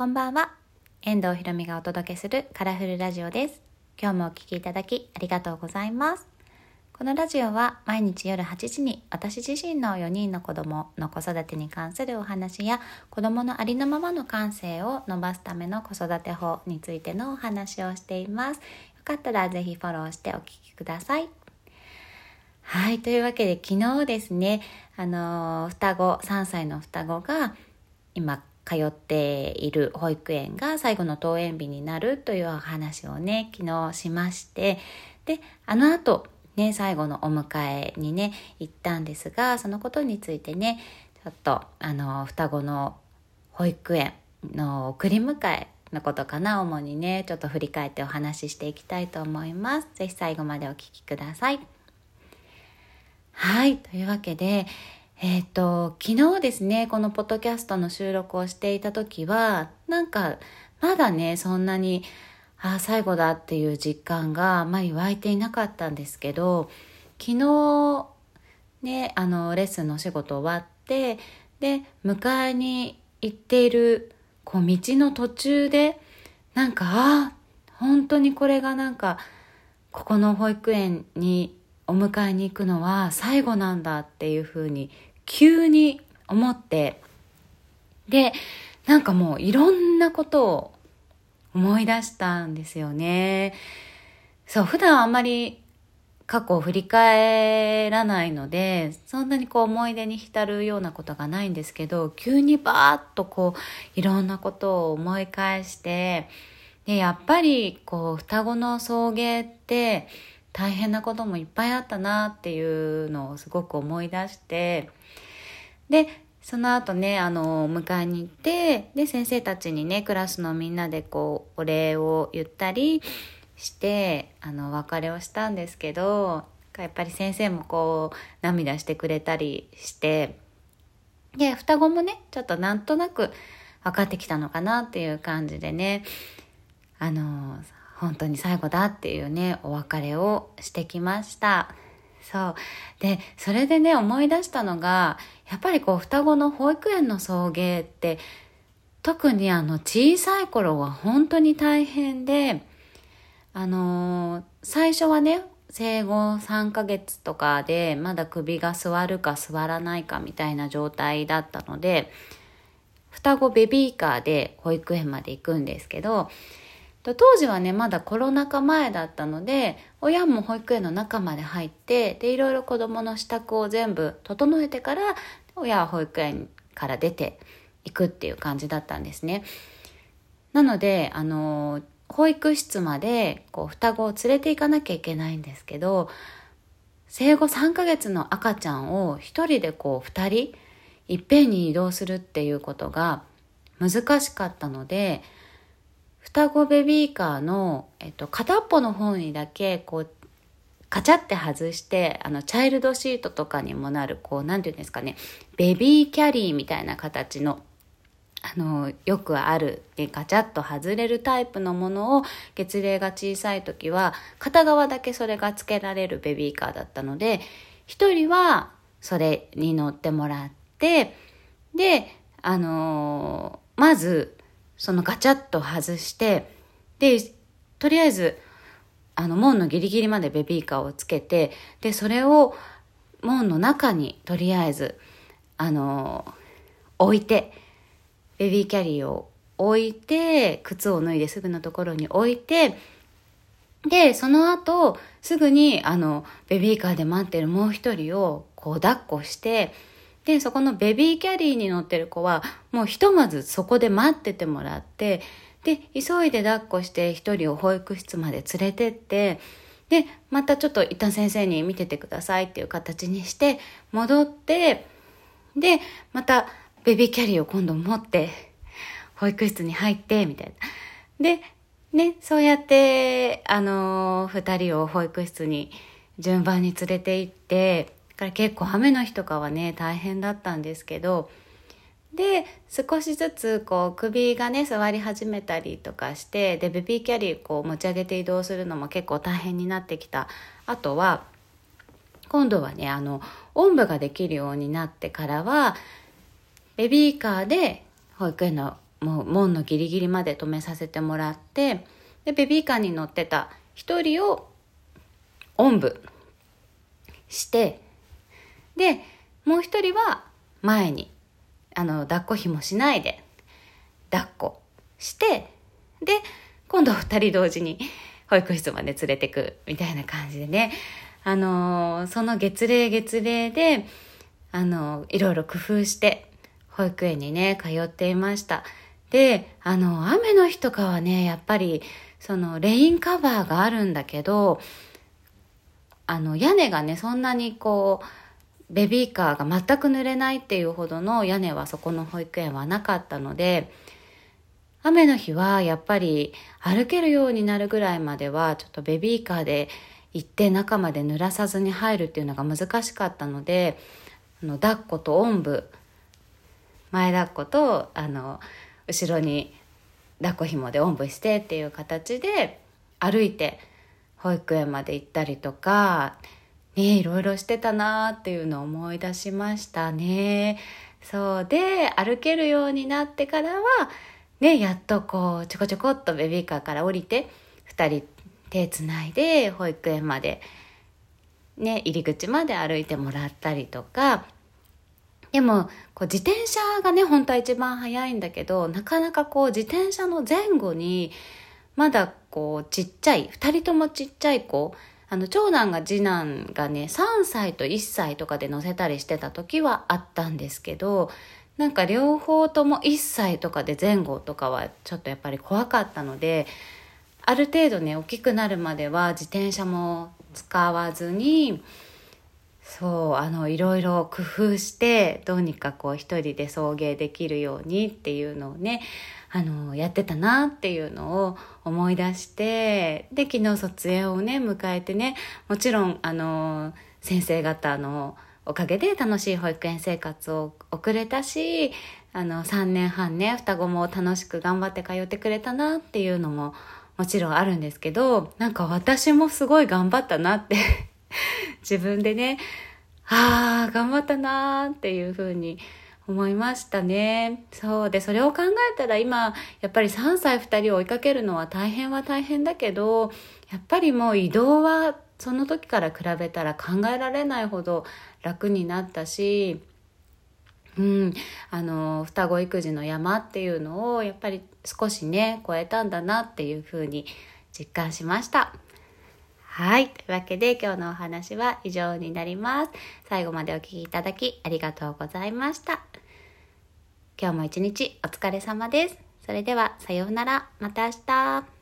こんばんは。遠藤ひろみがお届けするカラフルラジオです。今日もお聴きいただきありがとうございます。このラジオは毎日夜8時に私自身の4人の子供の子育てに関するお話や子供のありのままの感性を伸ばすための子育て法についてのお話をしています。よかったらぜひフォローしてお聞きください。はい。というわけで昨日ですね、あの、双子、3歳の双子が今通っている保育園が最後の登園日になるというお話をね、昨日しまして、で、あの後、ね、最後のお迎えにね、行ったんですが、そのことについてね、ちょっと、あの、双子の保育園の送り迎えのことかな、主にね、ちょっと振り返ってお話ししていきたいと思います。ぜひ最後までお聞きください。はい。というわけで、えっ、と、昨日ですね、このポッドキャストの収録をしていた時は、なんか、まだね、そんなに、ああ、最後だっていう実感があまり湧いていなかったんですけど、昨日、ね、あの、レッスンのお仕事終わって、で、迎えに行っている、こう、道の途中で、なんか、ああ、本当にこれがなんか、ここの保育園にお迎えに行くのは最後なんだっていうふうに急に思ってでなんかもういろんなことを思い出したんですよね。そう普段あんまり過去を振り返らないのでそんなにこう思い出に浸るようなことがないんですけど急にバーッとこういろんなことを思い返してでやっぱりこう双子の送迎って大変なこともいっぱいあったなっていうのをすごく思い出してでその後ねあの迎えに行ってで先生たちにねクラスのみんなでこうお礼を言ったりしてあの別れをしたんですけどやっぱり先生もこう涙してくれたりしてで双子もねちょっとなんとなく分かってきたのかなっていう感じでねあの本当に最後だっていうね、お別れをしてきました。そう。で、それでね、思い出したのが、やっぱりこう、双子の保育園の送迎って、特にあの、小さい頃は本当に大変で、あのー、最初はね、生後3ヶ月とかで、まだ首が座るか座らないかみたいな状態だったので、双子ベビーカーで保育園まで行くんですけど、当時はねまだコロナ禍前だったので親も保育園の中まで入ってでいろいろ子どもの支度を全部整えてから親は保育園から出ていくっていう感じだったんですね。なのであの保育室までこう双子を連れて行かなきゃいけないんですけど生後3ヶ月の赤ちゃんを1人でこう2人いっぺんに移動するっていうことが難しかったので双子ベビーカーの、えっと、片っぽの方にだけこうカチャって外してあのチャイルドシートとかにもなるこう何て言うんですかねベビーキャリーみたいな形のあのよくあるガチャッと外れるタイプのものを月齢が小さい時は片側だけそれが付けられるベビーカーだったので一人はそれに乗ってもらってであのー、まずそのガチャッと外して、で、とりあえず、あの、門のギリギリまでベビーカーをつけて、で、それを門の中にとりあえず、あの、置いて、ベビーキャリーを置いて、靴を脱いですぐのところに置いて、で、その後、すぐに、あの、ベビーカーで待ってるもう一人を、こう、抱っこして、で、そこのベビーキャリーに乗ってる子は、もうひとまずそこで待っててもらって、で、急いで抱っこして一人を保育室まで連れてって、で、またちょっと一旦先生に見ててくださいっていう形にして、戻って、で、またベビーキャリーを今度持って、保育室に入って、みたいな。で、ね、そうやって、あのー、二人を保育室に順番に連れて行って、から結構雨の日とかはね大変だったんですけどで少しずつこう首がね座り始めたりとかしてでベビーキャリーこう持ち上げて移動するのも結構大変になってきた。あとは今度はねあのおんぶができるようになってからはベビーカーで保育園のもう門のギリギリまで止めさせてもらってでベビーカーに乗ってた一人をおんぶしてでもう一人は前にあの抱っこひもしないで抱っこしてで今度二人同時に保育室まで連れてくみたいな感じでね。あのその月齢月齢であのいろいろ工夫して保育園にね通っていました。であの雨の日とかはねやっぱりそのレインカバーがあるんだけどあの屋根がねそんなにこうベビーカーが全く濡れないっていうほどの屋根はそこの保育園はなかったので雨の日はやっぱり歩けるようになるぐらいまではちょっとベビーカーで行って中まで濡らさずに入るっていうのが難しかったのであの抱っことおんぶ前抱っことあの後ろに抱っこ紐でおんぶしてっていう形で歩いて保育園まで行ったりとかねいろいろしてたなっていうのを思い出しましたね。そうで歩けるようになってからはねやっとこうちょこちょこっとベビーカーから降りて2人手つないで保育園までね入り口まで歩いてもらったりとかでもこう自転車がね本当は一番早いんだけどなかなかこう自転車の前後にまだこうちっちゃい2人ともちっちゃい子あの長男が次男がね3歳と1歳とかで乗せたりしてた時はあったんですけどなんか両方とも1歳とかで前後とかはちょっとやっぱり怖かったのである程度ね大きくなるまでは自転車も使わずにそうあのいろいろ工夫してどうにかこう一人で送迎できるようにっていうのをねあのやってたなっていうのを思い出してで昨日卒園をね迎えてねもちろんあの先生方のおかげで楽しい保育園生活を送れたしあの3年半ね双子も楽しく頑張って通ってくれたなっていうのももちろんあるんですけどなんか私もすごい頑張ったなって自分でね、ああ、頑張ったなーっていうふうに思いましたね。そうで、それを考えたら今、やっぱり3歳2人を追いかけるのは大変は大変だけど、やっぱりもう移動はその時から比べたら考えられないほど楽になったし、うん、あの双子育児の山っていうのをやっぱり少しね超えたんだなっていうふうに実感しました。はい。というわけで今日のお話は以上になります。最後までお聴きいただきありがとうございました。今日も一日お疲れ様です。それではさようなら。また明日。